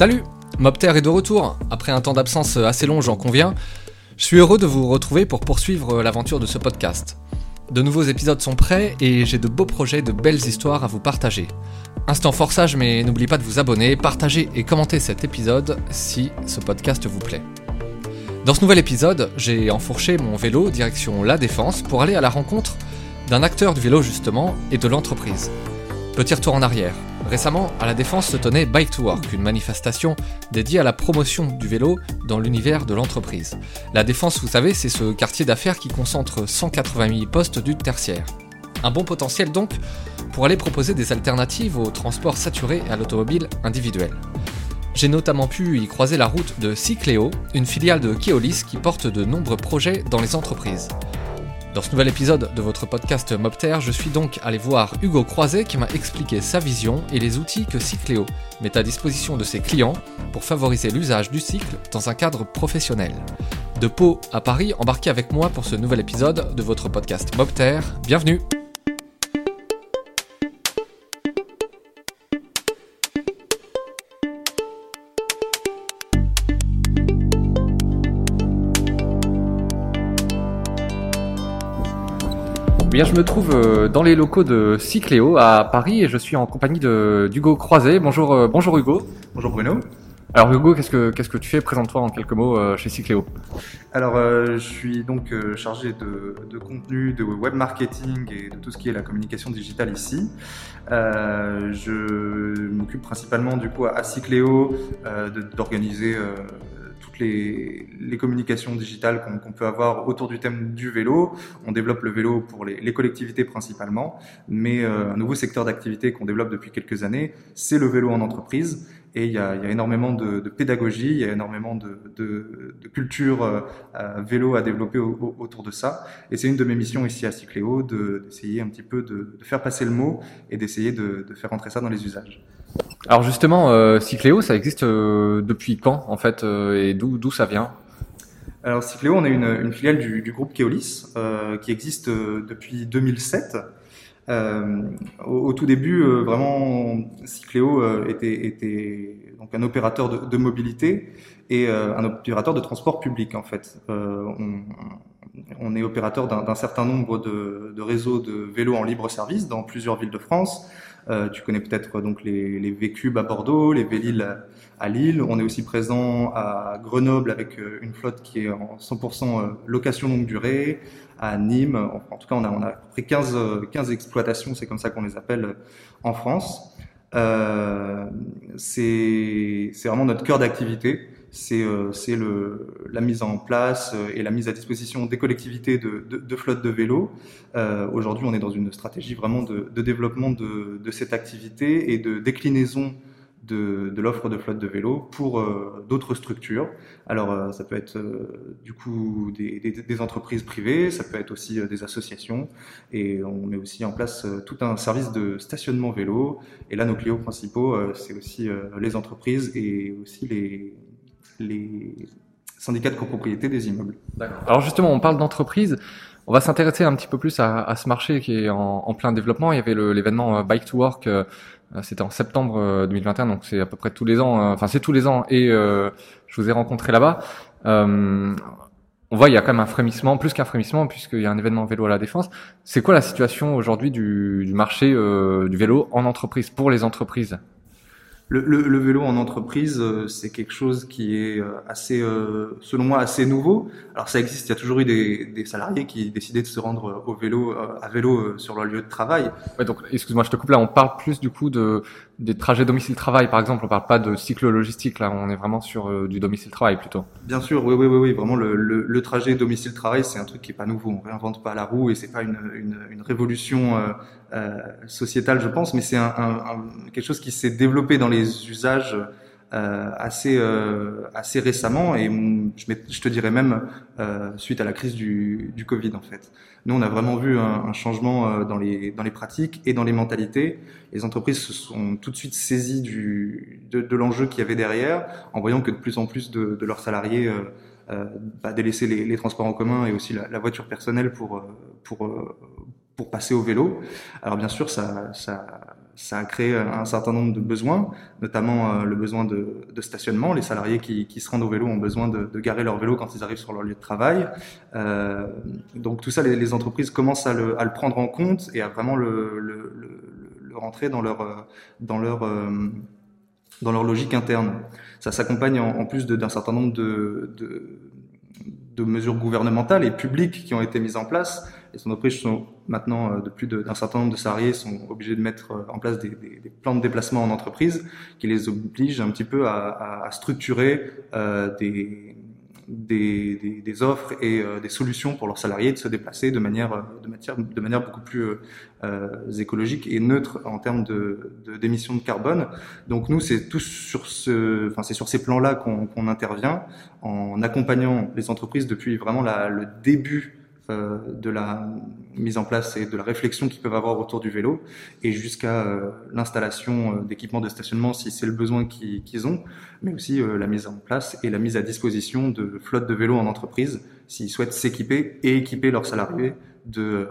Salut Mopter est de retour. Après un temps d'absence assez long, j'en conviens. Je suis heureux de vous retrouver pour poursuivre l'aventure de ce podcast. De nouveaux épisodes sont prêts et j'ai de beaux projets, de belles histoires à vous partager. Instant forçage, mais n'oubliez pas de vous abonner, partager et commenter cet épisode si ce podcast vous plaît. Dans ce nouvel épisode, j'ai enfourché mon vélo direction La Défense pour aller à la rencontre d'un acteur du vélo justement et de l'entreprise. Petit retour en arrière. Récemment, à la Défense se tenait Bike to Work, une manifestation dédiée à la promotion du vélo dans l'univers de l'entreprise. La Défense, vous savez, c'est ce quartier d'affaires qui concentre 180 000 postes du tertiaire. Un bon potentiel donc pour aller proposer des alternatives au transport saturé et à l'automobile individuelle. J'ai notamment pu y croiser la route de Cycléo, une filiale de Keolis qui porte de nombreux projets dans les entreprises. Dans ce nouvel épisode de votre podcast Mopter, je suis donc allé voir Hugo Croiset qui m'a expliqué sa vision et les outils que Cycléo met à disposition de ses clients pour favoriser l'usage du cycle dans un cadre professionnel. De Pau à Paris, embarquez avec moi pour ce nouvel épisode de votre podcast Mopter. Bienvenue Bien, je me trouve euh, dans les locaux de Cycléo à Paris et je suis en compagnie d'Hugo Croiset. Bonjour, euh, bonjour Hugo. Bonjour Bruno. Alors Hugo, qu'est-ce que qu'est-ce que tu fais? Présente-toi en quelques mots euh, chez Cycléo. Alors je suis donc chargé de, de, contenu, de web marketing et de tout ce qui est la communication digitale ici. je m'occupe principalement du coup à Cycléo d'organiser les, communications digitales qu'on peut avoir autour du thème du vélo. On développe le vélo pour les, collectivités principalement, mais euh, un nouveau secteur d'activité qu'on développe depuis quelques années, c'est le vélo en entreprise. Et il y a, énormément de, pédagogie, il y a énormément de, culture euh, vélo à développer autour de ça. Et c'est une de mes missions ici à Cycléo d'essayer un petit peu de, faire passer le mot et d'essayer de, faire entrer ça dans les usages. Alors justement, euh, Cycléo, ça existe euh, depuis quand en fait euh, et d'où ça vient? Alors Cycléo, on est une, filiale du, groupe Keolis qui existe depuis 2007. Au, tout début, vraiment, Cycléo était, un opérateur de, mobilité et un opérateur de transport public en fait. On, est opérateur d'un certain nombre de réseaux de vélos en libre service dans plusieurs villes de France. Euh, tu connais peut-être donc les, les V-Cube à Bordeaux, les Vélil à Lille. On est aussi présent à Grenoble avec euh, une flotte qui est en 100% euh, location longue durée. À Nîmes, en, tout cas, on a, à peu près 15, 15 exploitations, c'est comme ça qu'on les appelle en France. Euh, c'est vraiment notre cœur d'activité c'est euh, la mise en place euh, et la mise à disposition des collectivités de, de, de flottes de vélos. Euh, Aujourd'hui, on est dans une stratégie vraiment de, de développement de, cette activité et de déclinaison de, de l'offre de flotte de vélos pour euh, d'autres structures. Alors, euh, ça peut être du coup des, des, des, entreprises privées, ça peut être aussi des associations, et on met aussi en place tout un service de stationnement vélo. Et là, nos clients principaux, c'est aussi les entreprises et aussi les les syndicats de copropriété des immeubles. Alors justement, on parle d'entreprise. On va s'intéresser un petit peu plus à, à, ce marché qui est en, plein développement. Il y avait l'événement euh, Bike to Work, euh, c'était en septembre 2021, euh, donc c'est à peu près tous les ans. Enfin, c'est tous les ans, et euh, je vous ai rencontré là-bas. Euh, on voit il y a quand même un frémissement, plus qu'un frémissement, puisqu'il y a un événement vélo à la défense. C'est quoi la situation aujourd'hui du, du, marché du vélo en entreprise pour les entreprises? Le, le, le, vélo en entreprise, euh, c'est quelque chose qui est euh, assez, euh, selon moi, assez nouveau. Alors ça existe, il y a toujours eu des, des salariés qui décidaient de se rendre au vélo, à vélo sur leur lieu de travail. Ouais, donc excuse-moi, je te coupe là. On parle plus du coup de des trajets domicile-travail, par exemple. On parle pas de cycle logistique là. On est vraiment sur du domicile-travail plutôt. Bien sûr, oui, oui, oui, oui. Vraiment, le, le, le trajet domicile-travail, c'est un truc qui est pas nouveau. On réinvente pas la roue et c'est pas une, une, une révolution euh, sociétal, je pense, mais c'est un, un, quelque chose qui s'est développé dans les usages euh, assez euh, assez récemment et je, te dirais même euh, suite à la crise du, du Covid en fait. Nous on a vraiment vu un, un, changement euh, dans les dans les pratiques et dans les mentalités. Les entreprises se sont tout de suite saisies du de, de l'enjeu qu'il y avait derrière en voyant que de plus en plus de, de leurs salariés euh, bah, délaissaient les, les, transports en commun et aussi la, la voiture personnelle pour pour pour passer au vélo. Alors bien sûr, ça, ça, ça a créé un certain nombre de besoins, notamment le besoin de, stationnement. Les salariés qui, se rendent au vélo ont besoin de, garer leur vélo quand ils arrivent sur leur lieu de travail. donc tout ça, les, entreprises commencent à le, prendre en compte et à vraiment le, rentrer dans leur dans leur dans leur logique interne. Ça s'accompagne en, plus d'un certain nombre de, de, mesures gouvernementales et publiques qui ont été mises en place. Les entreprises sont maintenant, euh, de plus d'un certain nombre de salariés, sont obligés de mettre euh, en place des, plans de déplacement en entreprise qui les obligent un petit peu à, à structurer euh, des, des, des, des, offres et euh, des solutions pour leurs salariés de se déplacer de manière, euh, de matière, de manière beaucoup plus euh, écologique et neutre en termes de d'émissions de, carbone. Donc nous, c'est tous sur ce, enfin c'est sur ces plans-là qu'on intervient en accompagnant les entreprises depuis vraiment la, le début euh, de la mise en place et de la réflexion qu'ils peuvent avoir autour du vélo et jusqu'à euh, l'installation euh, d'équipements de stationnement si c'est le besoin qu'ils ont, mais aussi la mise en place et la mise à disposition de flottes de vélos en entreprise s'ils souhaitent s'équiper et équiper leurs salariés de,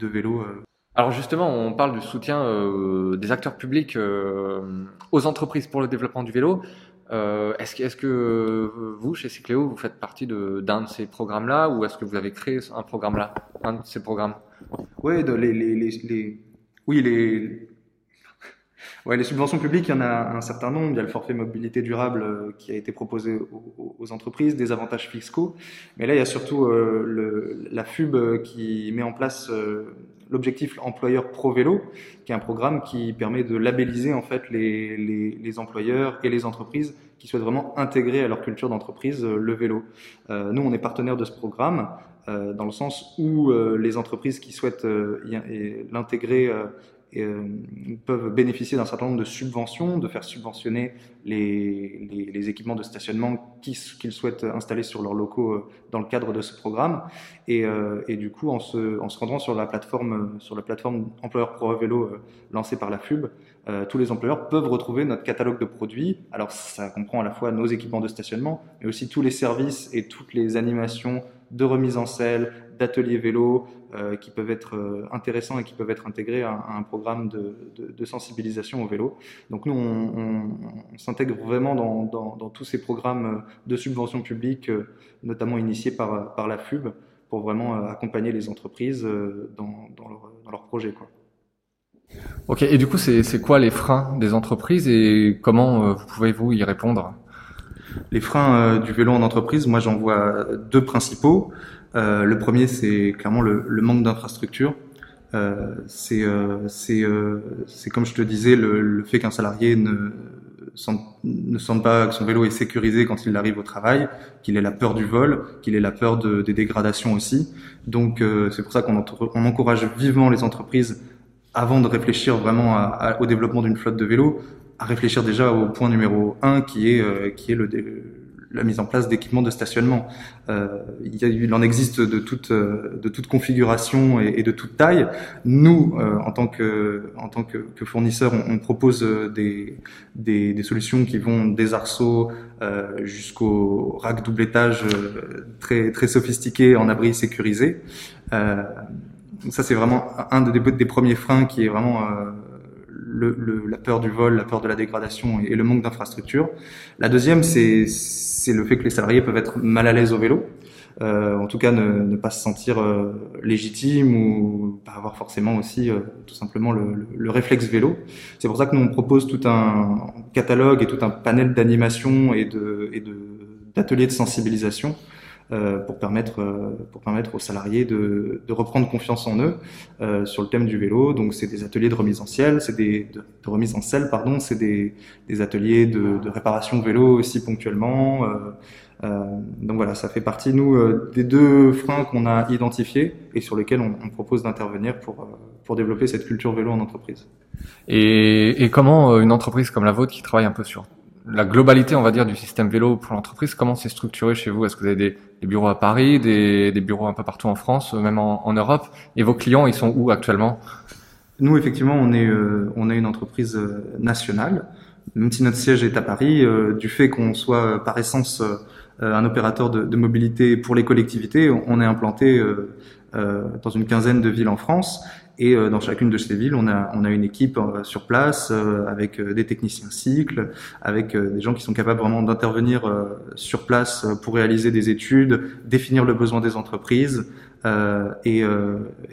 vélos. Alors justement, on parle du soutien des acteurs publics aux entreprises pour le développement du vélo. Euh, est-ce que, que, vous, chez Cycléo, vous faites partie d'un de, ces programmes-là ou est-ce que vous avez créé un programme-là, un de ces programmes? Oui, les, oui, les, ouais, les subventions publiques, il y en a un certain nombre. Il y a le forfait mobilité durable euh, qui a été proposé aux, entreprises, des avantages fiscaux. Mais là, il y a surtout euh, la FUB qui met en place l'objectif employeur pro vélo, qui est un programme qui permet de labelliser en fait les, employeurs et les entreprises qui souhaitent vraiment intégrer à leur culture d'entreprise euh, le vélo. Euh, nous, on est partenaire de ce programme euh, dans le sens où euh, les entreprises qui souhaitent l'intégrer euh, peuvent bénéficier d'un certain nombre de subventions, de faire subventionner les, équipements de stationnement qu'ils souhaitent installer sur leurs locaux euh, dans le cadre de ce programme. Et, euh, du coup, en se, en se, rendant sur la plateforme, sur la plateforme Employeur Pro Vélo euh, lancée par la FUB, euh, tous les employeurs peuvent retrouver notre catalogue de produits. Alors, ça comprend à la fois nos équipements de stationnement, mais aussi tous les services et toutes les animations de remise en selle, d'ateliers vélo euh, qui peuvent être euh, intéressants et qui peuvent être intégrés à, à un programme de, de, de, sensibilisation au vélo. Donc nous, on, on, on s'intègre vraiment dans, dans, dans, tous ces programmes de subvention publique, euh, notamment initiés par, par la FUB, pour vraiment euh, accompagner les entreprises dans, dans, leur, dans leurs projets. Ok, et du coup, c'est quoi les freins des entreprises et comment vous pouvez-vous y répondre? Les freins du vélo en entreprise, moi j'en vois deux principaux. Euh, le premier, c'est clairement le, le manque d'infrastructure. Euh, c'est euh, c'est euh, c'est comme je te disais le, le fait qu'un salarié ne sente, ne sente pas que son vélo est sécurisé quand il arrive au travail, qu'il ait la peur du vol, qu'il ait la peur de, des dégradations aussi. Donc euh, c'est pour ça qu'on on encourage vivement les entreprises avant de réfléchir vraiment à, au développement d'une flotte de vélos, à réfléchir déjà au point numéro un qui est euh, qui est le, la mise en place d'équipements de stationnement. Euh, il, en existe de toute, euh, de toute configuration et, et de toute taille. Nous, euh, en tant que, en tant que, que fournisseur, on, on propose euh, des, des, des, solutions qui vont des arceaux euh, jusqu'au rack double étage euh, très, très sophistiqué en abri sécurisé. ça, c'est vraiment un des, des, premiers freins qui est vraiment le, le, la peur du vol, la peur de la dégradation et, le manque d'infrastructure. La deuxième, c'est le fait que les salariés peuvent être mal à l'aise au vélo, euh, en tout cas ne, ne pas se sentir euh, légitime ou pas avoir forcément aussi euh, tout simplement le, le, le, réflexe vélo. C'est pour ça que nous on propose tout un catalogue et tout un panel d'animation et de et de d'ateliers de sensibilisation pour permettre euh, pour permettre aux salariés de, de reprendre confiance en eux euh, sur le thème du vélo. Donc c'est des ateliers de remise en selle, c'est des de, de, remise en selle pardon, c'est des, des ateliers de, de réparation vélo aussi ponctuellement. Euh, donc voilà, ça fait partie, nous, euh, des deux freins qu'on a identifiés et sur lesquels on, on propose d'intervenir pour, euh, pour développer cette culture vélo en entreprise. Et, et comment une entreprise comme la vôtre qui travaille un peu sur la globalité, on va dire, du système vélo pour l'entreprise, comment c'est structuré chez vous? Est-ce que vous avez des, bureaux à Paris, des, bureaux un peu partout en France, même en, Europe? Et vos clients, ils sont où actuellement? Nous, effectivement, on est, euh, on est une entreprise nationale. Même si notre siège est à Paris, euh, du fait qu'on soit par essence euh, un opérateur de, mobilité pour les collectivités. On est implanté euh, euh, dans une quinzaine de villes en France Et dans chacune de ces villes, on a, une équipe sur place avec des techniciens cycles, avec des gens qui sont capables vraiment d'intervenir sur place pour réaliser des études, définir le besoin des entreprises et,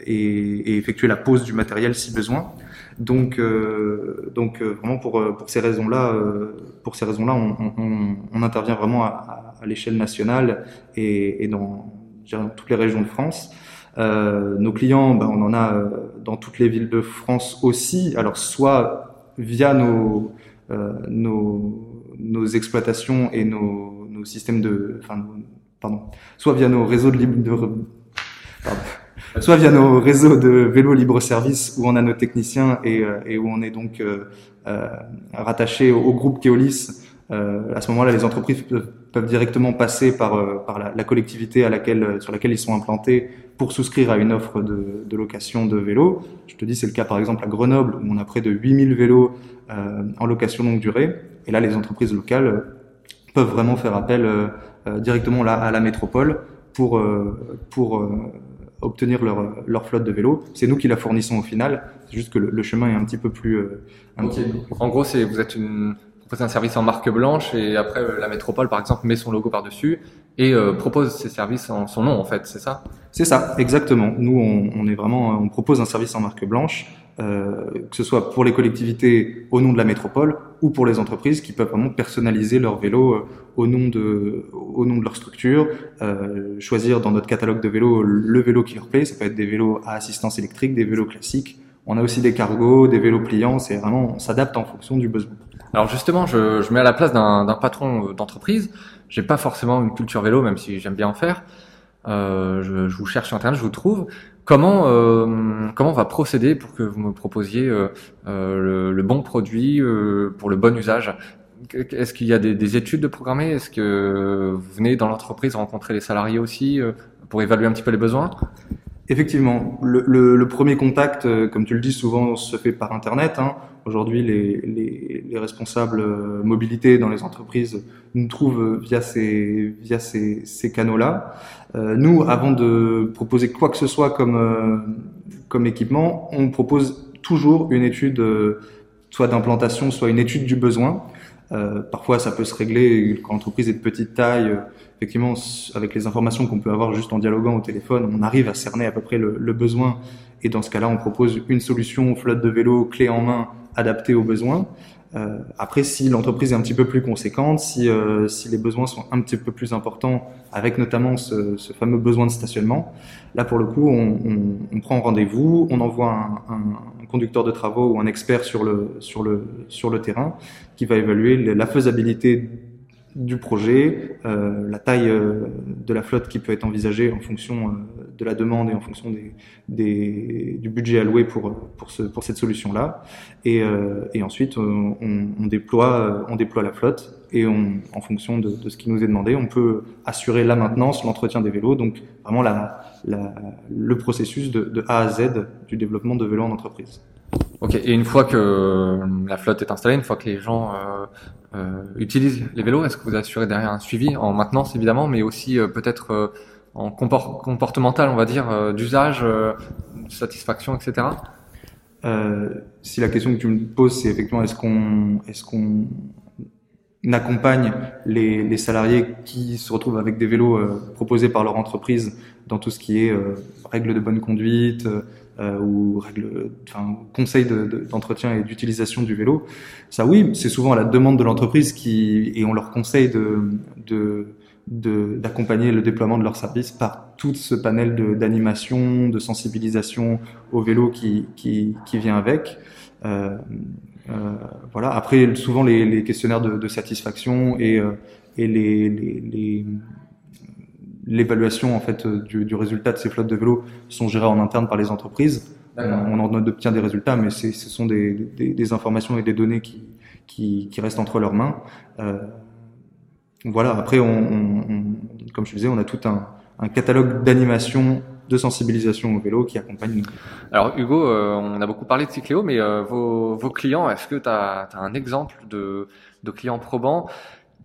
effectuer la pose du matériel si besoin. Donc, euh, donc euh, vraiment pour, euh, ces raisons-là, pour ces raisons-là, on, intervient vraiment à l'échelle nationale et, et dans, dans, toutes les régions de France. Euh, nos clients, ben, on en a dans toutes les villes de France aussi. Alors soit via nos, euh, nos, nos exploitations et nos, nos systèmes de, enfin, pardon, soit via nos réseaux de, de pardon, soit via nos réseaux de vélos libre-service où on a nos techniciens et, euh, et où on est donc euh, euh rattaché au, groupe Keolis. Euh, à ce moment-là, les entreprises peuvent, directement passer par, par la, la, collectivité à laquelle, sur laquelle ils sont implantés pour souscrire à une offre de, de location de vélos. Je te dis, c'est le cas par exemple à Grenoble où on a près de 8000 vélos en location longue durée. Et là, les entreprises locales peuvent vraiment faire appel directement là à la métropole pour pour obtenir leur, leur flotte de vélos. C'est nous qui la fournissons au final. C'est juste que le, chemin est un petit peu plus. Euh, petit... En gros, c'est vous êtes une proposez un service en marque blanche et après la métropole par exemple met son logo par dessus et euh, propose ses services en son nom en fait, c'est ça? C'est ça, exactement. Nous on, est vraiment on propose un service en marque blanche euh, que ce soit pour les collectivités au nom de la métropole ou pour les entreprises qui peuvent vraiment personnaliser leur vélo euh, au nom de, au nom de leur structure, euh, choisir dans notre catalogue de vélos le vélo qui leur plaît. Ça peut être des vélos à assistance électrique, des vélos classiques. On a aussi des cargos, des vélos pliants. C'est vraiment, on s'adapte en fonction du besoin. Alors justement, je, je mets à la place d'un patron d'entreprise. J'ai pas forcément une culture vélo, même si j'aime bien en faire. Euh, je, vous cherche sur internet, je vous trouve. Comment euh, comment on va procéder pour que vous me proposiez euh, le, bon produit pour le bon usage? Est-ce qu'il y a des, des études de programmer? Est-ce que vous venez dans l'entreprise rencontrer les salariés aussi pour évaluer un petit peu les besoins? Effectivement, le, premier contact, comme tu le dis souvent, se fait par Internet. Hein. Aujourd'hui, les, les, les, responsables mobilité dans les entreprises nous trouvent via ces, canaux-là. Euh, nous, avant de proposer quoi que ce soit comme, euh, équipement, on propose toujours une étude, euh, soit d'implantation, soit une étude du besoin. Euh, parfois, ça peut se régler quand l'entreprise est de petite taille. effectivement, avec les informations qu'on peut avoir juste en dialoguant au téléphone, on arrive à cerner à peu près le, le besoin. Et dans ce cas-là, on propose une solution flotte de vélo clé en main adaptée aux besoins. Euh, après, si l'entreprise est un petit peu plus conséquente, si, euh, si les besoins sont un petit peu plus importants, avec notamment ce, ce fameux besoin de stationnement, là pour le coup, on, on, on prend rendez-vous, on envoie un, un, conducteur de travaux ou un expert sur le, sur le, sur le terrain qui va évaluer la faisabilité du projet, euh, la taille euh, de la flotte qui peut être envisagée en fonction euh, de la demande et en fonction des, des, du budget alloué pour, pour, ce, pour cette solution-là. Et, euh, et, ensuite, on, on, déploie, on déploie la flotte et on, en fonction de, de, ce qui nous est demandé, on peut assurer la maintenance, l'entretien des vélos, donc vraiment la, la, le processus de, de A à Z du développement de vélos en entreprise. Ok, et une fois que la flotte est installée, une fois que les gens euh, euh, utilisent les vélos, est-ce que vous assurez derrière un suivi en maintenance évidemment, mais aussi euh, peut-être euh, en comport comportemental, on va dire, euh, d'usage, satisfaction, etc. si la question que tu me poses, c'est effectivement est-ce qu'on est-ce qu'on accompagne les, les, salariés qui se retrouvent avec des vélos proposés par leur entreprise dans tout ce qui est règles de bonne conduite, euh, ou règles, conseils d'entretien et d'utilisation du vélo. Ça, oui, c'est souvent à la demande de l'entreprise qui et on leur conseille de, d'accompagner le déploiement de leur service par tout ce panel d'animation, de, sensibilisation au vélo qui, qui, vient avec. Euh, euh, voilà. Après, souvent les, questionnaires de, satisfaction et, euh, et les l'évaluation en fait euh, du, du, résultat de ces flottes de vélos sont gérées en interne par les entreprises. On en obtient des résultats, mais ce sont des, des, des, informations et des données qui, qui, qui restent entre leurs mains. Euh, voilà. Après, on, on, comme je disais, on a tout un, un catalogue d'animation de sensibilisation au vélo qui accompagne. Alors Hugo, euh, on a beaucoup parlé de Cycléo, mais euh, vos, vos, clients, est-ce que tu as, as, un exemple de, de clients probants?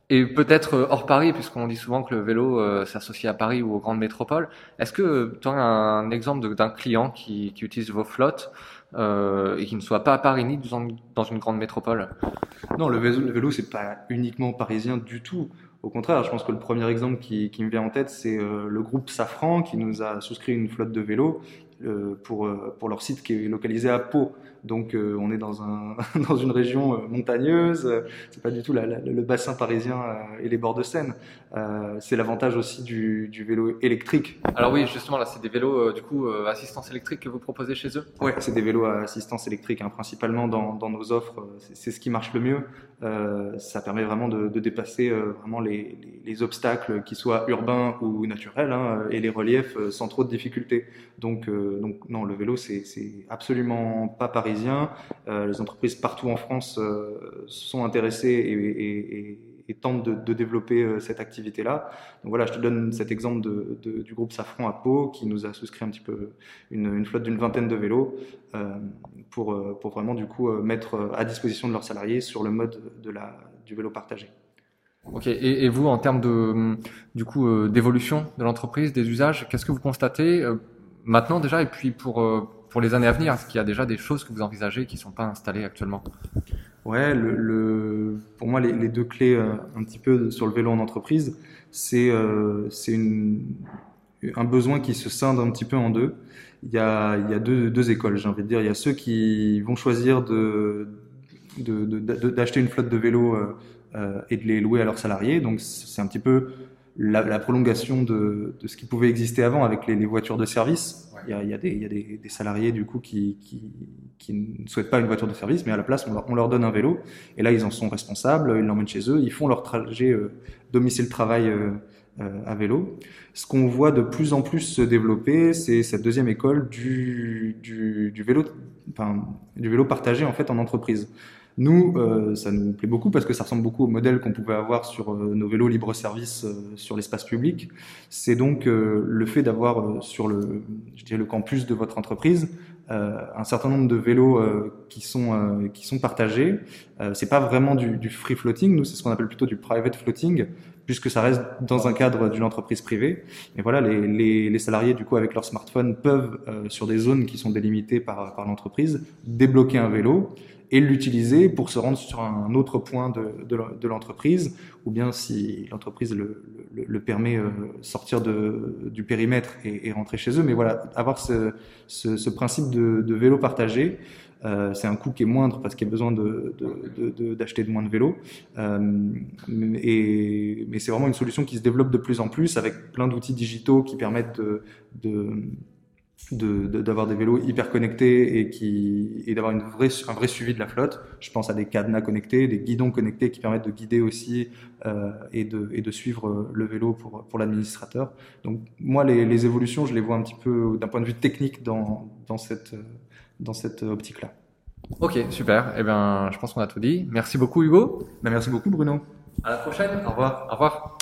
Et peut-être euh, hors Paris, puisqu'on dit souvent que le vélo euh, s'associe à Paris ou aux grandes métropoles. Est-ce que tu as un exemple d'un client qui, utilise vos flottes euh, et qui ne soit pas à Paris ni dans, une grande métropole? Non, le vélo, le vélo c'est pas uniquement parisien du tout. Au contraire, je pense que le premier exemple qui, qui me vient en tête, c'est euh, le groupe Safran qui nous a souscrit une flotte de vélos pour, euh, pour leur site qui est localisé à Pau. Donc euh, on est dans, un, dans une région euh, montagneuse, c'est pas du tout la, la, le bassin parisien et les bords de Seine. c'est l'avantage aussi du, du, vélo électrique. Alors oui, justement là, c'est des vélos du coup assistance électrique que vous proposez chez eux? Ouais, c'est des vélos à assistance électrique, hein, principalement dans, dans, nos offres. C'est ce qui marche le mieux. Euh, ça permet vraiment de, de dépasser euh, vraiment les, les, les, obstacles, qui soient urbains ou naturels, hein, et les reliefs sans trop de difficultés. Donc, euh, donc non, le vélo, c'est absolument pas parisien. les entreprises partout en France sont intéressées et, et, et et tente de, développer euh, cette activité-là. Donc voilà, je te donne cet exemple du groupe Safran à Pau qui nous a souscrit un petit peu une, flotte d'une vingtaine de vélos euh, pour, euh, vraiment du coup euh, mettre à disposition de leurs salariés sur le mode du vélo partagé. Ok. Et, vous, en termes du coup euh, d'évolution de l'entreprise, des usages, qu'est-ce que vous constatez? Euh, maintenant déjà et puis pour pour les années à venir Est-ce qu'il y a déjà des choses que vous envisagez qui ne sont pas installées actuellement? Ouais, pour moi, les, deux clés euh, un petit peu sur le vélo en entreprise, c'est euh, un besoin qui se scinde un petit peu en deux. Il y a, il y a deux, écoles, j'ai envie de dire. Il y a ceux qui vont choisir de d'acheter une flotte de vélos euh, euh, et de les louer à leurs salariés. Donc c'est un petit peu la, la prolongation de, de, ce qui pouvait exister avant avec les, les voitures de service. Ouais. Il, y a, il, y a des, il y a des, des salariés du coup qui, qui, qui, ne souhaitent pas une voiture de service, mais à la place on leur, on leur, donne un vélo. Et là ils en sont responsables, ils l'emmènent chez eux, ils font leur trajet euh, domicile-travail euh, euh, à vélo. Ce qu'on voit de plus en plus se développer, c'est cette deuxième école du, du, du vélo, enfin, du vélo partagé en fait en entreprise. Nous, euh, ça nous plaît beaucoup parce que ça ressemble beaucoup au modèle qu'on pouvait avoir sur euh, nos vélos libre-service euh, sur l'espace public. C'est donc euh, le fait d'avoir sur le, je dirais le campus de votre entreprise un certain nombre de vélos qui sont qui sont partagés. c'est pas vraiment du, du free floating. Nous, c'est ce qu'on appelle plutôt du private floating puisque ça reste dans un cadre d'une entreprise privée. Et voilà, les, les, les, salariés, du coup, avec leur smartphone, peuvent, euh, sur des zones qui sont délimitées par, par l'entreprise, débloquer un vélo et l'utiliser pour se rendre sur un autre point de, de, l'entreprise, ou bien si l'entreprise le, le, permet, euh, sortir de, du périmètre et, rentrer chez eux. Mais voilà, avoir ce, ce, principe de, vélo partagé, euh, c'est un coût qui est moindre parce qu'il y a besoin d'acheter de, moins de vélos. Euh, et, mais c'est vraiment une solution qui se développe de plus en plus avec plein d'outils digitaux qui permettent de, d'avoir de, des vélos hyper connectés et qui et d'avoir une vraie un vrai suivi de la flotte. Je pense à des cadenas connectés, des guidons connectés qui permettent de guider aussi euh, et de et de suivre le vélo pour pour l'administrateur. Donc moi les, les évolutions, je les vois un petit peu d'un point de vue technique dans dans cette dans cette optique là. Ok, super. Eh bien, je pense qu'on a tout dit. Merci beaucoup Hugo. Ben, merci beaucoup Bruno. À la prochaine. Au revoir. Au revoir.